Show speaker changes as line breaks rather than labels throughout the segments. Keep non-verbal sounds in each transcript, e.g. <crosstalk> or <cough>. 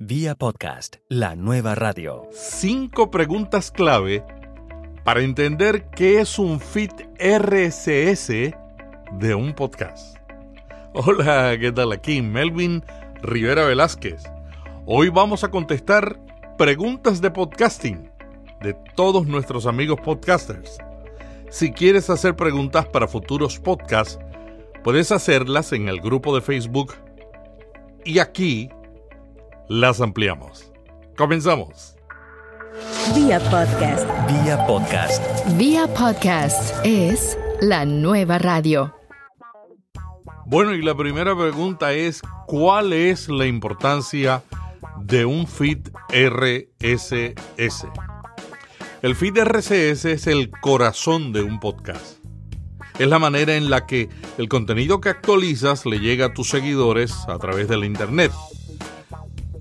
Vía podcast, la nueva radio.
Cinco preguntas clave para entender qué es un feed RSS de un podcast. Hola, ¿qué tal? Aquí Melvin Rivera Velázquez. Hoy vamos a contestar preguntas de podcasting de todos nuestros amigos podcasters. Si quieres hacer preguntas para futuros podcasts, puedes hacerlas en el grupo de Facebook y aquí las ampliamos. Comenzamos.
Vía podcast.
Vía podcast.
Vía podcast es la nueva radio.
Bueno, y la primera pregunta es, ¿cuál es la importancia de un feed RSS? El feed RSS es el corazón de un podcast. Es la manera en la que el contenido que actualizas le llega a tus seguidores a través de la Internet.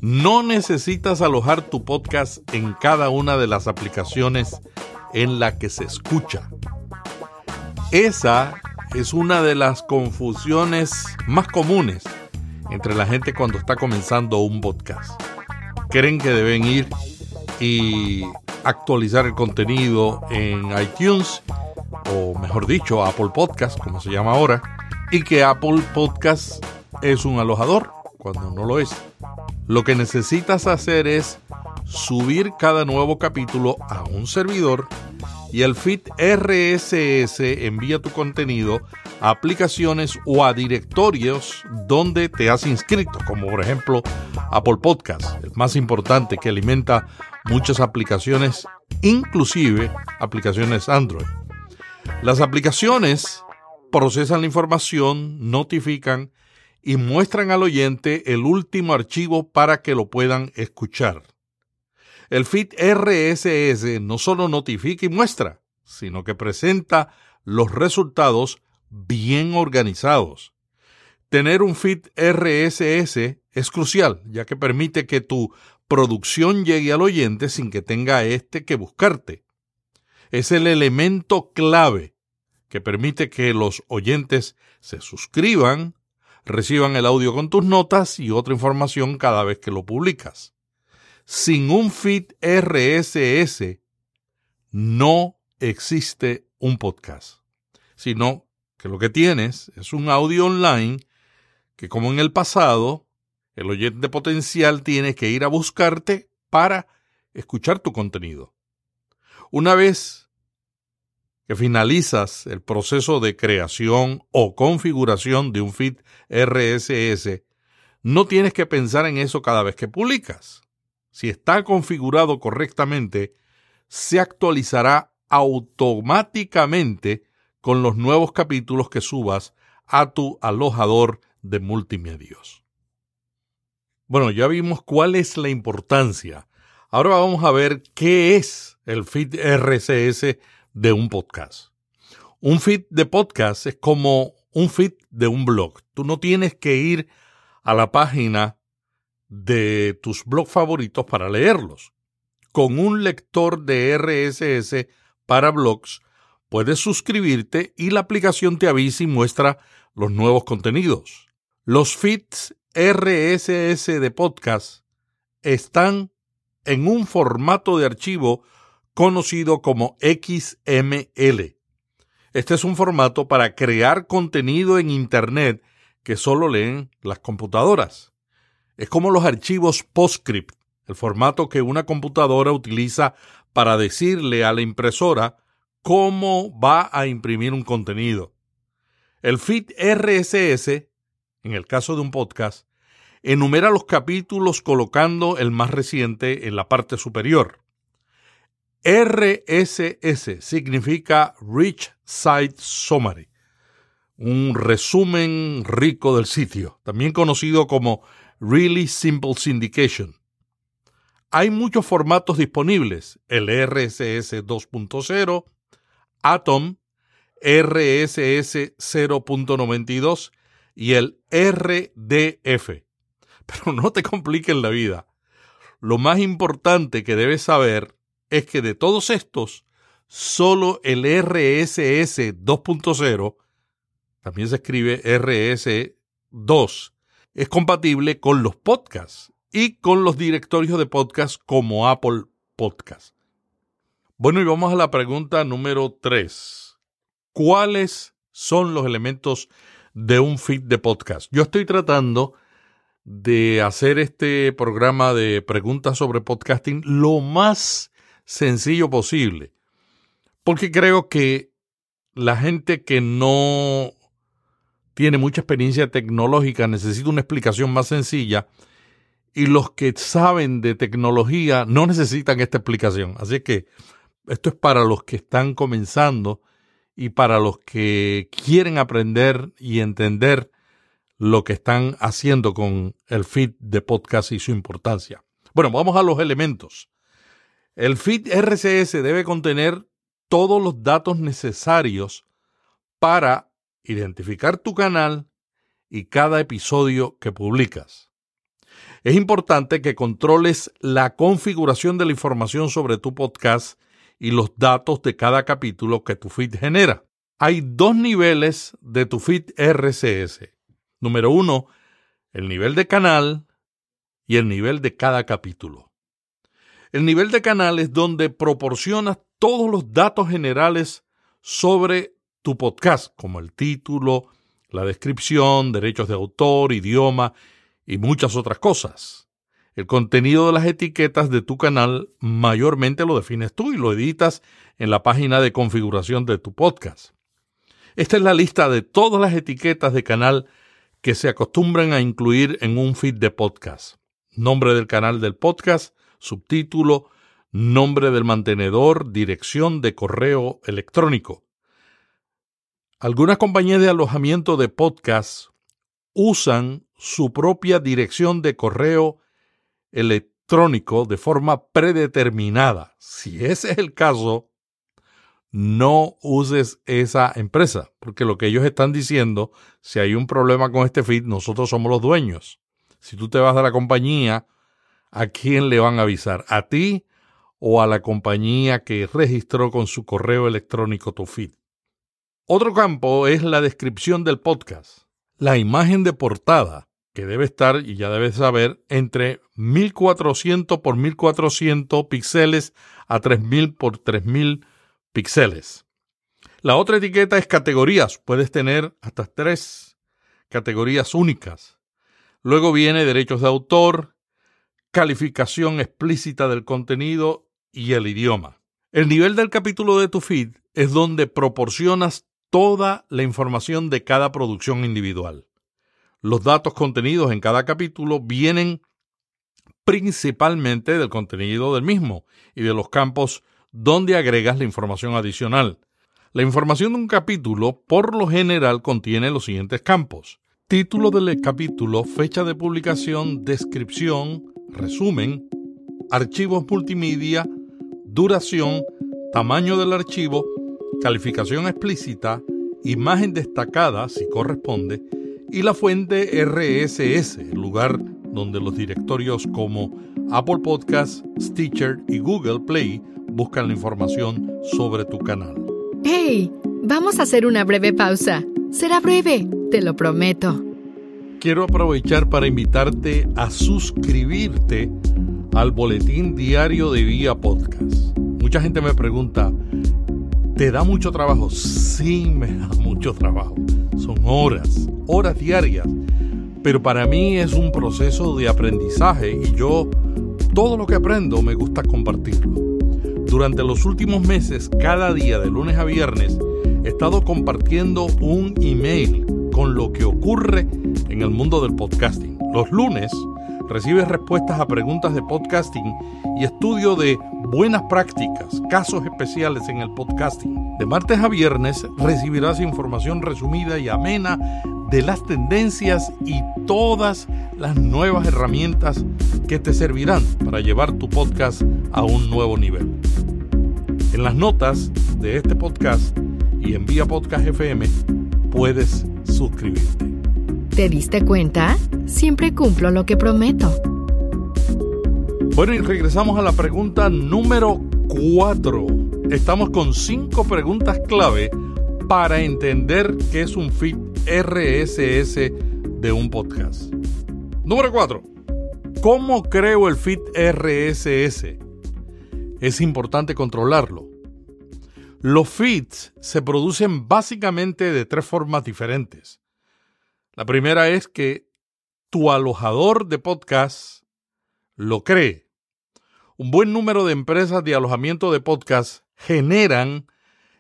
No necesitas alojar tu podcast en cada una de las aplicaciones en la que se escucha. Esa es una de las confusiones más comunes entre la gente cuando está comenzando un podcast. Creen que deben ir y actualizar el contenido en iTunes o mejor dicho Apple Podcast como se llama ahora y que Apple Podcast es un alojador cuando no lo es. Lo que necesitas hacer es subir cada nuevo capítulo a un servidor y el feed RSS envía tu contenido a aplicaciones o a directorios donde te has inscrito, como por ejemplo Apple Podcast, el más importante que alimenta muchas aplicaciones, inclusive aplicaciones Android. Las aplicaciones procesan la información, notifican y muestran al oyente el último archivo para que lo puedan escuchar. El feed RSS no solo notifica y muestra, sino que presenta los resultados bien organizados. Tener un feed RSS es crucial, ya que permite que tu producción llegue al oyente sin que tenga éste que buscarte. Es el elemento clave que permite que los oyentes se suscriban, reciban el audio con tus notas y otra información cada vez que lo publicas. Sin un feed RSS no existe un podcast, sino que lo que tienes es un audio online que como en el pasado, el oyente potencial tiene que ir a buscarte para escuchar tu contenido. Una vez que finalizas el proceso de creación o configuración de un feed RSS, no tienes que pensar en eso cada vez que publicas. Si está configurado correctamente, se actualizará automáticamente con los nuevos capítulos que subas a tu alojador de multimedios. Bueno, ya vimos cuál es la importancia. Ahora vamos a ver qué es el feed RSS de un podcast. Un feed de podcast es como un feed de un blog. Tú no tienes que ir a la página de tus blogs favoritos para leerlos. Con un lector de RSS para blogs, puedes suscribirte y la aplicación te avisa y muestra los nuevos contenidos. Los feeds RSS de podcast están en un formato de archivo conocido como XML. Este es un formato para crear contenido en Internet que solo leen las computadoras. Es como los archivos PostScript, el formato que una computadora utiliza para decirle a la impresora cómo va a imprimir un contenido. El feed RSS, en el caso de un podcast, enumera los capítulos colocando el más reciente en la parte superior. RSS significa Rich Site Summary, un resumen rico del sitio, también conocido como Really Simple Syndication. Hay muchos formatos disponibles, el RSS 2.0, Atom, RSS 0.92 y el RDF. Pero no te compliques la vida. Lo más importante que debes saber es que de todos estos, solo el RSS 2.0, también se escribe RS2, es compatible con los podcasts y con los directorios de podcast como Apple Podcast. Bueno, y vamos a la pregunta número 3. ¿Cuáles son los elementos de un feed de podcast? Yo estoy tratando de hacer este programa de preguntas sobre podcasting lo más sencillo posible, porque creo que la gente que no tiene mucha experiencia tecnológica necesita una explicación más sencilla y los que saben de tecnología no necesitan esta explicación. Así que esto es para los que están comenzando y para los que quieren aprender y entender lo que están haciendo con el feed de podcast y su importancia. Bueno, vamos a los elementos. El feed RCS debe contener todos los datos necesarios para identificar tu canal y cada episodio que publicas. Es importante que controles la configuración de la información sobre tu podcast y los datos de cada capítulo que tu feed genera. Hay dos niveles de tu feed RCS. Número uno, el nivel de canal y el nivel de cada capítulo. El nivel de canal es donde proporcionas todos los datos generales sobre tu podcast, como el título, la descripción, derechos de autor, idioma y muchas otras cosas. El contenido de las etiquetas de tu canal mayormente lo defines tú y lo editas en la página de configuración de tu podcast. Esta es la lista de todas las etiquetas de canal que se acostumbran a incluir en un feed de podcast. Nombre del canal del podcast, subtítulo, nombre del mantenedor, dirección de correo electrónico. Algunas compañías de alojamiento de podcast usan su propia dirección de correo electrónico de forma predeterminada. Si ese es el caso, no uses esa empresa, porque lo que ellos están diciendo, si hay un problema con este feed, nosotros somos los dueños. Si tú te vas a la compañía, ¿a quién le van a avisar? ¿A ti o a la compañía que registró con su correo electrónico tu feed? Otro campo es la descripción del podcast. La imagen de portada, que debe estar, y ya debes saber, entre 1400 por 1400 píxeles a 3000 por 3000 píxeles. La otra etiqueta es categorías. Puedes tener hasta tres categorías únicas. Luego viene derechos de autor, calificación explícita del contenido y el idioma. El nivel del capítulo de tu feed es donde proporcionas toda la información de cada producción individual. Los datos contenidos en cada capítulo vienen principalmente del contenido del mismo y de los campos donde agregas la información adicional. La información de un capítulo por lo general contiene los siguientes campos. Título del capítulo, fecha de publicación, descripción, resumen, archivos multimedia, duración, tamaño del archivo, calificación explícita, imagen destacada si corresponde, y la fuente RSS, el lugar donde los directorios como Apple Podcasts, Stitcher y Google Play buscan la información sobre tu canal.
¡Hey! Vamos a hacer una breve pausa. Será breve, te lo prometo.
Quiero aprovechar para invitarte a suscribirte al boletín diario de Vía Podcast. Mucha gente me pregunta, ¿te da mucho trabajo? Sí, me da <laughs> mucho trabajo. Son horas, horas diarias. Pero para mí es un proceso de aprendizaje y yo todo lo que aprendo me gusta compartirlo. Durante los últimos meses, cada día de lunes a viernes, he estado compartiendo un email con lo que ocurre el mundo del podcasting. Los lunes recibes respuestas a preguntas de podcasting y estudio de buenas prácticas, casos especiales en el podcasting. De martes a viernes recibirás información resumida y amena de las tendencias y todas las nuevas herramientas que te servirán para llevar tu podcast a un nuevo nivel. En las notas de este podcast y en Vía Podcast FM puedes suscribirte.
¿Te diste cuenta? Siempre cumplo lo que prometo.
Bueno, y regresamos a la pregunta número 4. Estamos con cinco preguntas clave para entender qué es un feed RSS de un podcast. Número 4. ¿Cómo creo el feed RSS? Es importante controlarlo. Los feeds se producen básicamente de tres formas diferentes. La primera es que tu alojador de podcast lo cree. Un buen número de empresas de alojamiento de podcast generan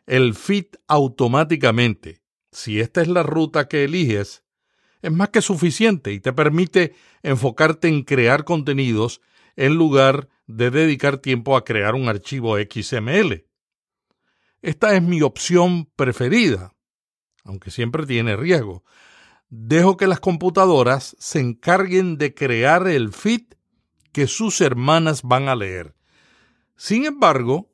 el feed automáticamente. Si esta es la ruta que eliges, es más que suficiente y te permite enfocarte en crear contenidos en lugar de dedicar tiempo a crear un archivo XML. Esta es mi opción preferida, aunque siempre tiene riesgo. Dejo que las computadoras se encarguen de crear el feed que sus hermanas van a leer. Sin embargo,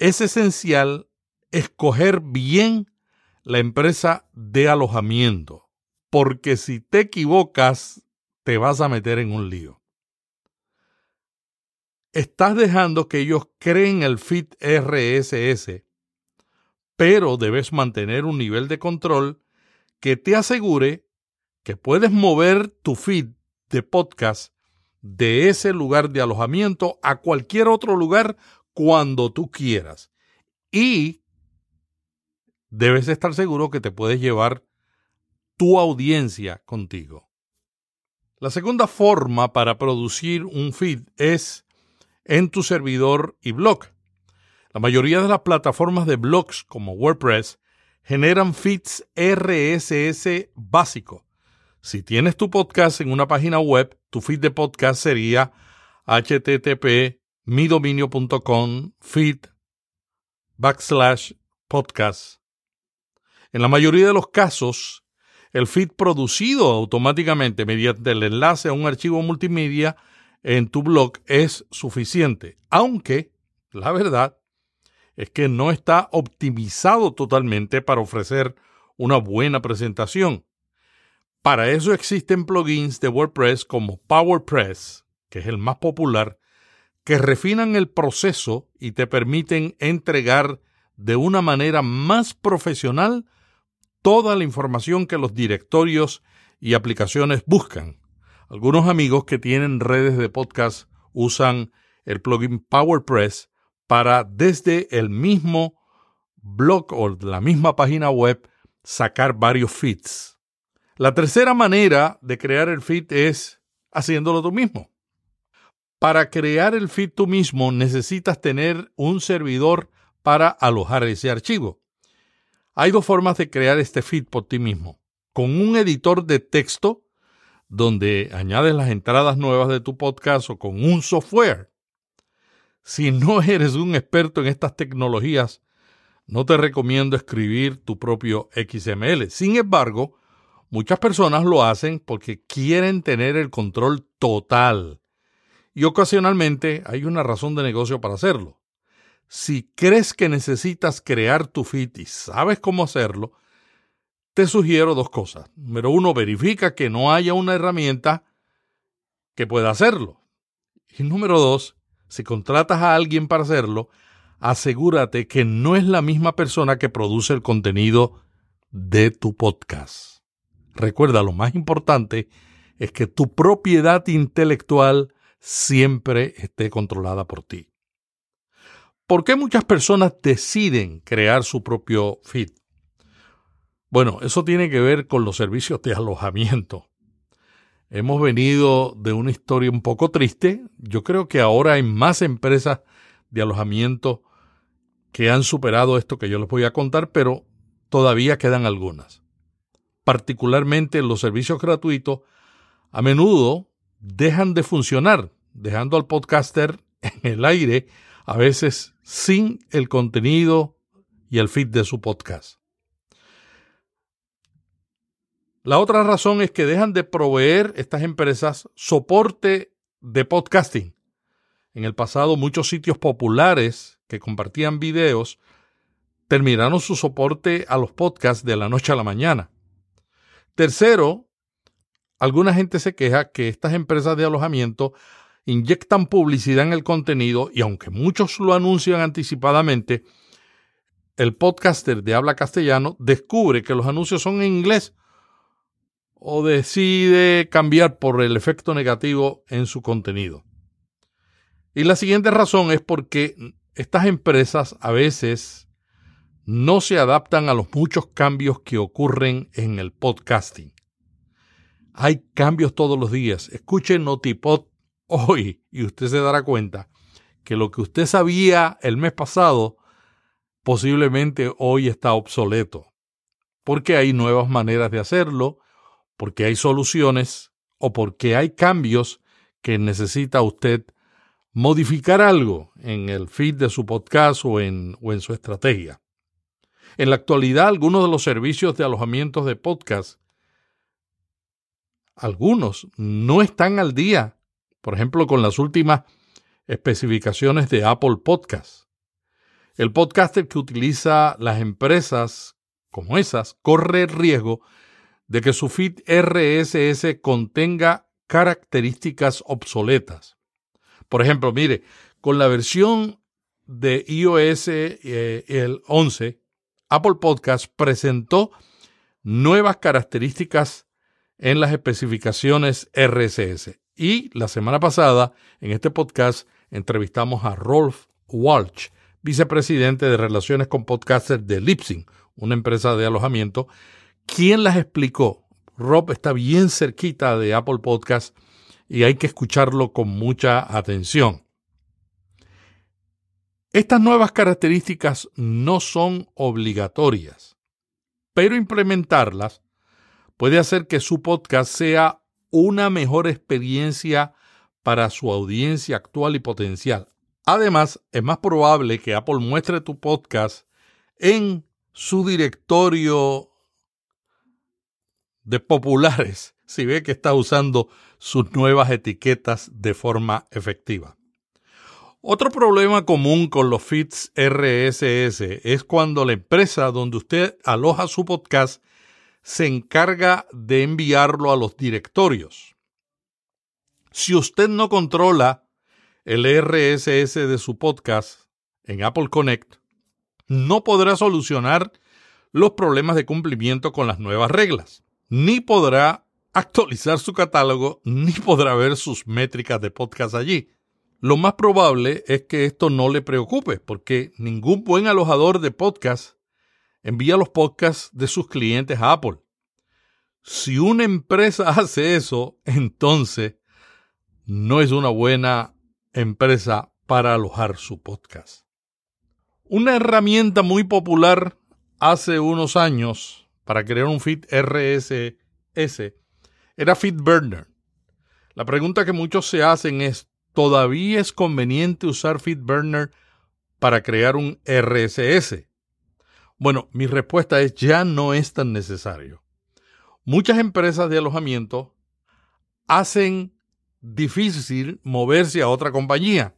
es esencial escoger bien la empresa de alojamiento, porque si te equivocas, te vas a meter en un lío. Estás dejando que ellos creen el feed RSS, pero debes mantener un nivel de control que te asegure que puedes mover tu feed de podcast de ese lugar de alojamiento a cualquier otro lugar cuando tú quieras. Y debes estar seguro que te puedes llevar tu audiencia contigo. La segunda forma para producir un feed es en tu servidor y blog. La mayoría de las plataformas de blogs como WordPress generan feeds RSS básico. Si tienes tu podcast en una página web, tu feed de podcast sería http midominio.com feed backslash podcast. En la mayoría de los casos, el feed producido automáticamente mediante el enlace a un archivo multimedia en tu blog es suficiente, aunque la verdad es que no está optimizado totalmente para ofrecer una buena presentación. Para eso existen plugins de WordPress como PowerPress, que es el más popular, que refinan el proceso y te permiten entregar de una manera más profesional toda la información que los directorios y aplicaciones buscan. Algunos amigos que tienen redes de podcast usan el plugin PowerPress para desde el mismo blog o la misma página web sacar varios feeds. La tercera manera de crear el feed es haciéndolo tú mismo. Para crear el feed tú mismo necesitas tener un servidor para alojar ese archivo. Hay dos formas de crear este feed por ti mismo. Con un editor de texto donde añades las entradas nuevas de tu podcast o con un software. Si no eres un experto en estas tecnologías, no te recomiendo escribir tu propio XML. Sin embargo, muchas personas lo hacen porque quieren tener el control total. Y ocasionalmente hay una razón de negocio para hacerlo. Si crees que necesitas crear tu feed y sabes cómo hacerlo, te sugiero dos cosas. Número uno, verifica que no haya una herramienta que pueda hacerlo. Y número dos, si contratas a alguien para hacerlo, asegúrate que no es la misma persona que produce el contenido de tu podcast. Recuerda, lo más importante es que tu propiedad intelectual siempre esté controlada por ti. ¿Por qué muchas personas deciden crear su propio feed? Bueno, eso tiene que ver con los servicios de alojamiento. Hemos venido de una historia un poco triste. Yo creo que ahora hay más empresas de alojamiento que han superado esto que yo les voy a contar, pero todavía quedan algunas. Particularmente los servicios gratuitos a menudo dejan de funcionar, dejando al podcaster <laughs> en el aire, a veces sin el contenido y el feed de su podcast. La otra razón es que dejan de proveer estas empresas soporte de podcasting. En el pasado muchos sitios populares que compartían videos terminaron su soporte a los podcasts de la noche a la mañana. Tercero, alguna gente se queja que estas empresas de alojamiento inyectan publicidad en el contenido y aunque muchos lo anuncian anticipadamente, el podcaster de habla castellano descubre que los anuncios son en inglés o decide cambiar por el efecto negativo en su contenido. Y la siguiente razón es porque estas empresas a veces no se adaptan a los muchos cambios que ocurren en el podcasting. Hay cambios todos los días. Escuche Notipod hoy y usted se dará cuenta que lo que usted sabía el mes pasado posiblemente hoy está obsoleto. Porque hay nuevas maneras de hacerlo, porque hay soluciones o porque hay cambios que necesita usted modificar algo en el feed de su podcast o en, o en su estrategia. En la actualidad, algunos de los servicios de alojamientos de podcast, algunos no están al día, por ejemplo, con las últimas especificaciones de Apple Podcast. El podcaster que utiliza las empresas como esas corre el riesgo de que su feed RSS contenga características obsoletas. Por ejemplo, mire, con la versión de iOS eh, el 11, Apple Podcast presentó nuevas características en las especificaciones RSS. Y la semana pasada, en este podcast, entrevistamos a Rolf Walsh, vicepresidente de Relaciones con Podcasters de Lipsing, una empresa de alojamiento, quien las explicó. Rob está bien cerquita de Apple Podcast y hay que escucharlo con mucha atención. Estas nuevas características no son obligatorias, pero implementarlas puede hacer que su podcast sea una mejor experiencia para su audiencia actual y potencial. Además, es más probable que Apple muestre tu podcast en su directorio de populares <laughs> si ve que está usando sus nuevas etiquetas de forma efectiva. Otro problema común con los feeds RSS es cuando la empresa donde usted aloja su podcast se encarga de enviarlo a los directorios. Si usted no controla el RSS de su podcast en Apple Connect, no podrá solucionar los problemas de cumplimiento con las nuevas reglas, ni podrá actualizar su catálogo, ni podrá ver sus métricas de podcast allí. Lo más probable es que esto no le preocupe, porque ningún buen alojador de podcast envía los podcasts de sus clientes a Apple. Si una empresa <laughs> hace eso, entonces no es una buena empresa para alojar su podcast. Una herramienta muy popular hace unos años para crear un feed RSS era FeedBurner. La pregunta que muchos se hacen es, ¿todavía es conveniente usar FeedBurner para crear un RSS? Bueno, mi respuesta es ya no es tan necesario. Muchas empresas de alojamiento hacen difícil moverse a otra compañía,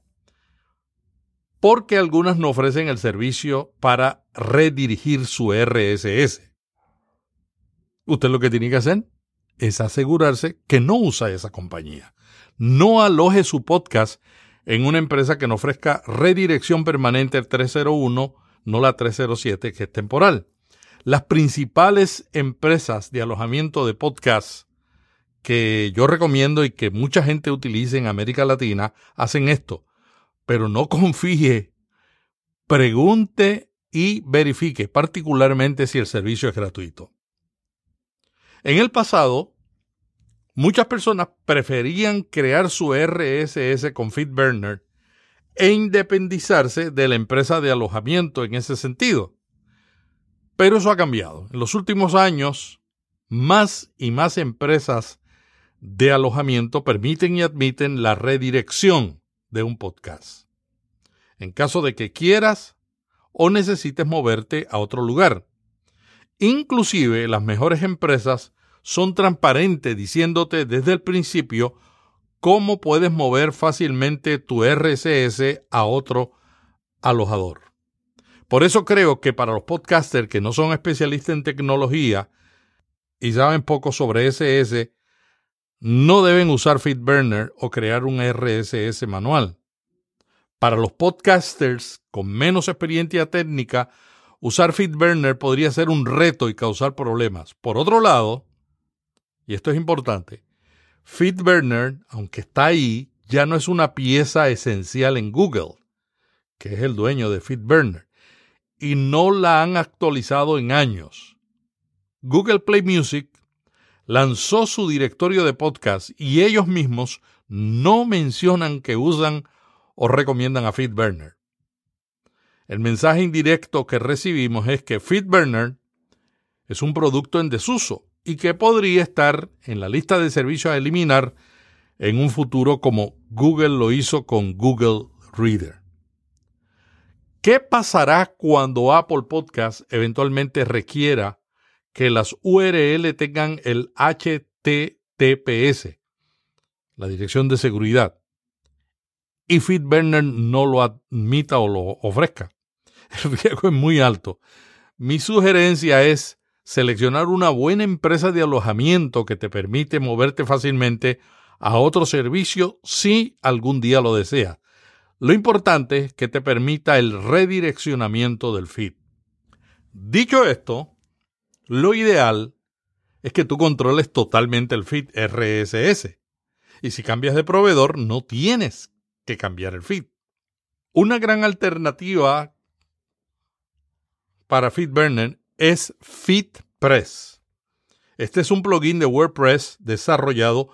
porque algunas no ofrecen el servicio para redirigir su RSS. Usted lo que tiene que hacer es asegurarse que no usa esa compañía. No aloje su podcast en una empresa que no ofrezca redirección permanente al 301, no la 307, que es temporal. Las principales empresas de alojamiento de podcast que yo recomiendo y que mucha gente utiliza en América Latina hacen esto. Pero no confíe, pregunte y verifique, particularmente si el servicio es gratuito. En el pasado, muchas personas preferían crear su RSS con FeedBurner e independizarse de la empresa de alojamiento en ese sentido. Pero eso ha cambiado. En los últimos años, más y más empresas de alojamiento permiten y admiten la redirección de un podcast. En caso de que quieras o necesites moverte a otro lugar. Inclusive las mejores empresas son transparentes diciéndote desde el principio cómo puedes mover fácilmente tu RSS a otro alojador. Por eso creo que para los podcasters que no son especialistas en tecnología y saben poco sobre SS, no deben usar FeedBurner o crear un RSS manual. Para los podcasters con menos experiencia técnica, usar FeedBurner podría ser un reto y causar problemas. Por otro lado, y esto es importante, FeedBurner, aunque está ahí, ya no es una pieza esencial en Google, que es el dueño de FeedBurner, y no la han actualizado en años. Google Play Music lanzó su directorio de podcast y ellos mismos no mencionan que usan o recomiendan a FeedBurner. El mensaje indirecto que recibimos es que FeedBurner es un producto en desuso y que podría estar en la lista de servicios a eliminar en un futuro como Google lo hizo con Google Reader. ¿Qué pasará cuando Apple Podcast eventualmente requiera que las URL tengan el HTTPS, la dirección de seguridad, y FeedBurner no lo admita o lo ofrezca? <laughs> El riesgo es muy alto. Mi sugerencia es seleccionar una buena empresa de alojamiento que te permite moverte fácilmente a otro servicio si algún día lo deseas. Lo importante es que te permita el redireccionamiento del feed. Dicho esto, lo ideal es que tú controles totalmente el feed RSS. Y si cambias de proveedor, no tienes que cambiar el feed. Una gran alternativa para FeedBurner es FeedPress. Este es un plugin de WordPress desarrollado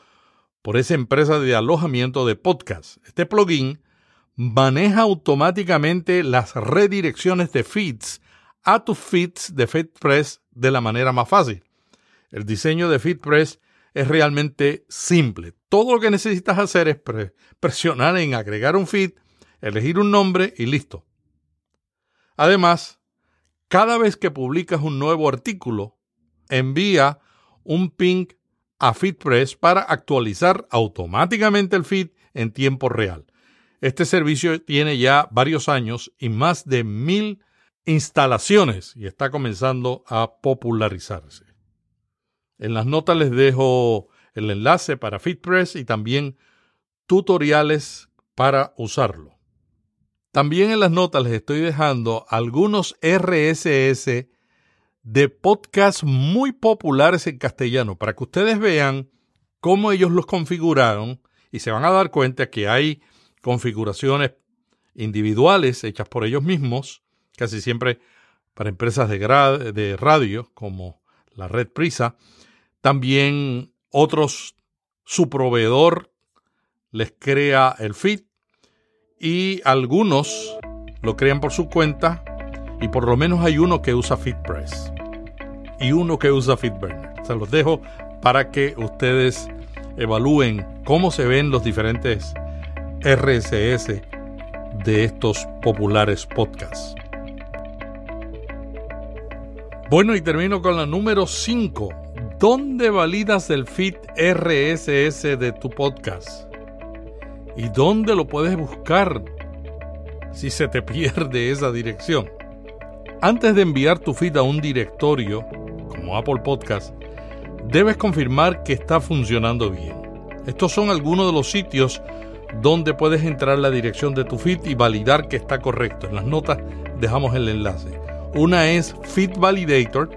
por esa empresa de alojamiento de podcast. Este plugin maneja automáticamente las redirecciones de feeds a tus feeds de FeedPress de la manera más fácil. El diseño de FeedPress es realmente simple. Todo lo que necesitas hacer es presionar en agregar un feed, elegir un nombre y listo. Además, cada vez que publicas un nuevo artículo, envía un ping a FeedPress para actualizar automáticamente el feed en tiempo real. Este servicio tiene ya varios años y más de mil instalaciones y está comenzando a popularizarse. En las notas les dejo el enlace para FitPress y también tutoriales para usarlo. También en las notas les estoy dejando algunos RSS de podcasts muy populares en castellano para que ustedes vean cómo ellos los configuraron y se van a dar cuenta que hay configuraciones individuales hechas por ellos mismos casi siempre para empresas de, de radio como la red Prisa. También otros, su proveedor les crea el feed y algunos lo crean por su cuenta y por lo menos hay uno que usa FeedPress y uno que usa FeedBurner. Se los dejo para que ustedes evalúen cómo se ven los diferentes RSS de estos populares podcasts. Bueno, y termino con la número 5. ¿Dónde validas el feed RSS de tu podcast? ¿Y dónde lo puedes buscar si se te <laughs> pierde esa dirección? Antes de enviar tu feed a un directorio, como Apple Podcast, debes confirmar que está funcionando bien. Estos son algunos de los sitios donde puedes entrar la dirección de tu feed y validar que está correcto. En las notas dejamos el enlace. Una es Feed Validator,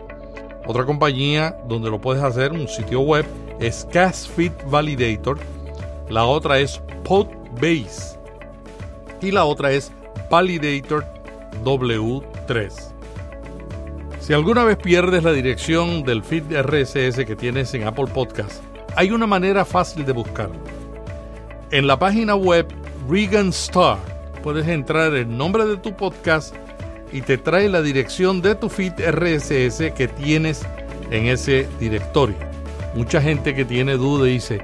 otra compañía donde lo puedes hacer, un sitio web, es Cast Feed Validator. La otra es Podbase. Y la otra es Validator W3. Si alguna vez pierdes la dirección del feed RSS que tienes en Apple Podcast, hay una manera fácil de buscarlo. En la página web Regan Star puedes entrar el nombre de tu podcast y te trae la dirección de tu feed RSS que tienes en ese directorio. Mucha gente que tiene duda dice,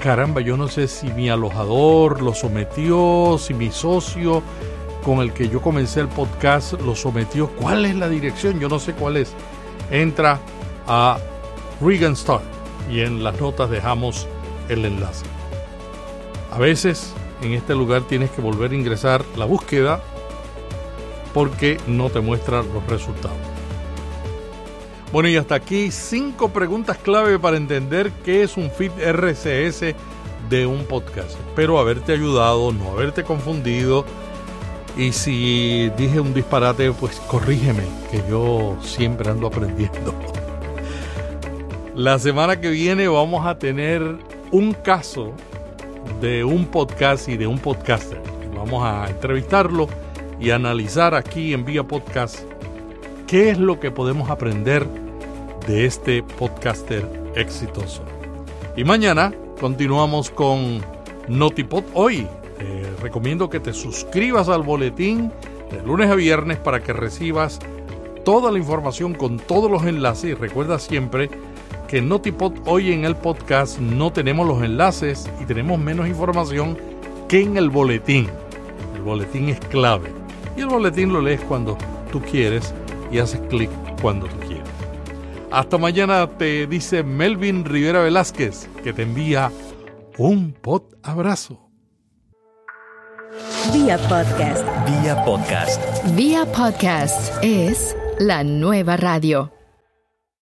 caramba, yo no sé si mi alojador lo sometió, si mi socio con el que yo comencé el podcast lo sometió. ¿Cuál es la dirección? Yo no sé cuál es. Entra a Regan Star y en las notas dejamos el enlace. A veces en este lugar tienes que volver a ingresar la búsqueda porque no te muestra los resultados. Bueno, y hasta aquí cinco preguntas clave para entender qué es un feed RCS de un podcast. Espero haberte ayudado, no haberte confundido. Y si dije un disparate, pues corrígeme, que yo siempre ando aprendiendo. <laughs> La semana que viene vamos a tener un caso de un podcast y de un podcaster. Vamos a entrevistarlo y analizar aquí en Vía Podcast qué es lo que podemos aprender de este podcaster exitoso. Y mañana continuamos con Notipod hoy. Recomiendo que te suscribas al boletín de lunes a viernes para que recibas toda la información con todos los enlaces y recuerda siempre que en Notipod hoy en el podcast no tenemos los enlaces y tenemos menos información que en el boletín. El boletín es clave y el boletín lo lees cuando tú quieres y haces clic cuando tú quieres. Hasta mañana te dice Melvin Rivera Velázquez que te envía un pod abrazo.
Vía podcast. Vía podcast.
Vía podcast es la nueva radio.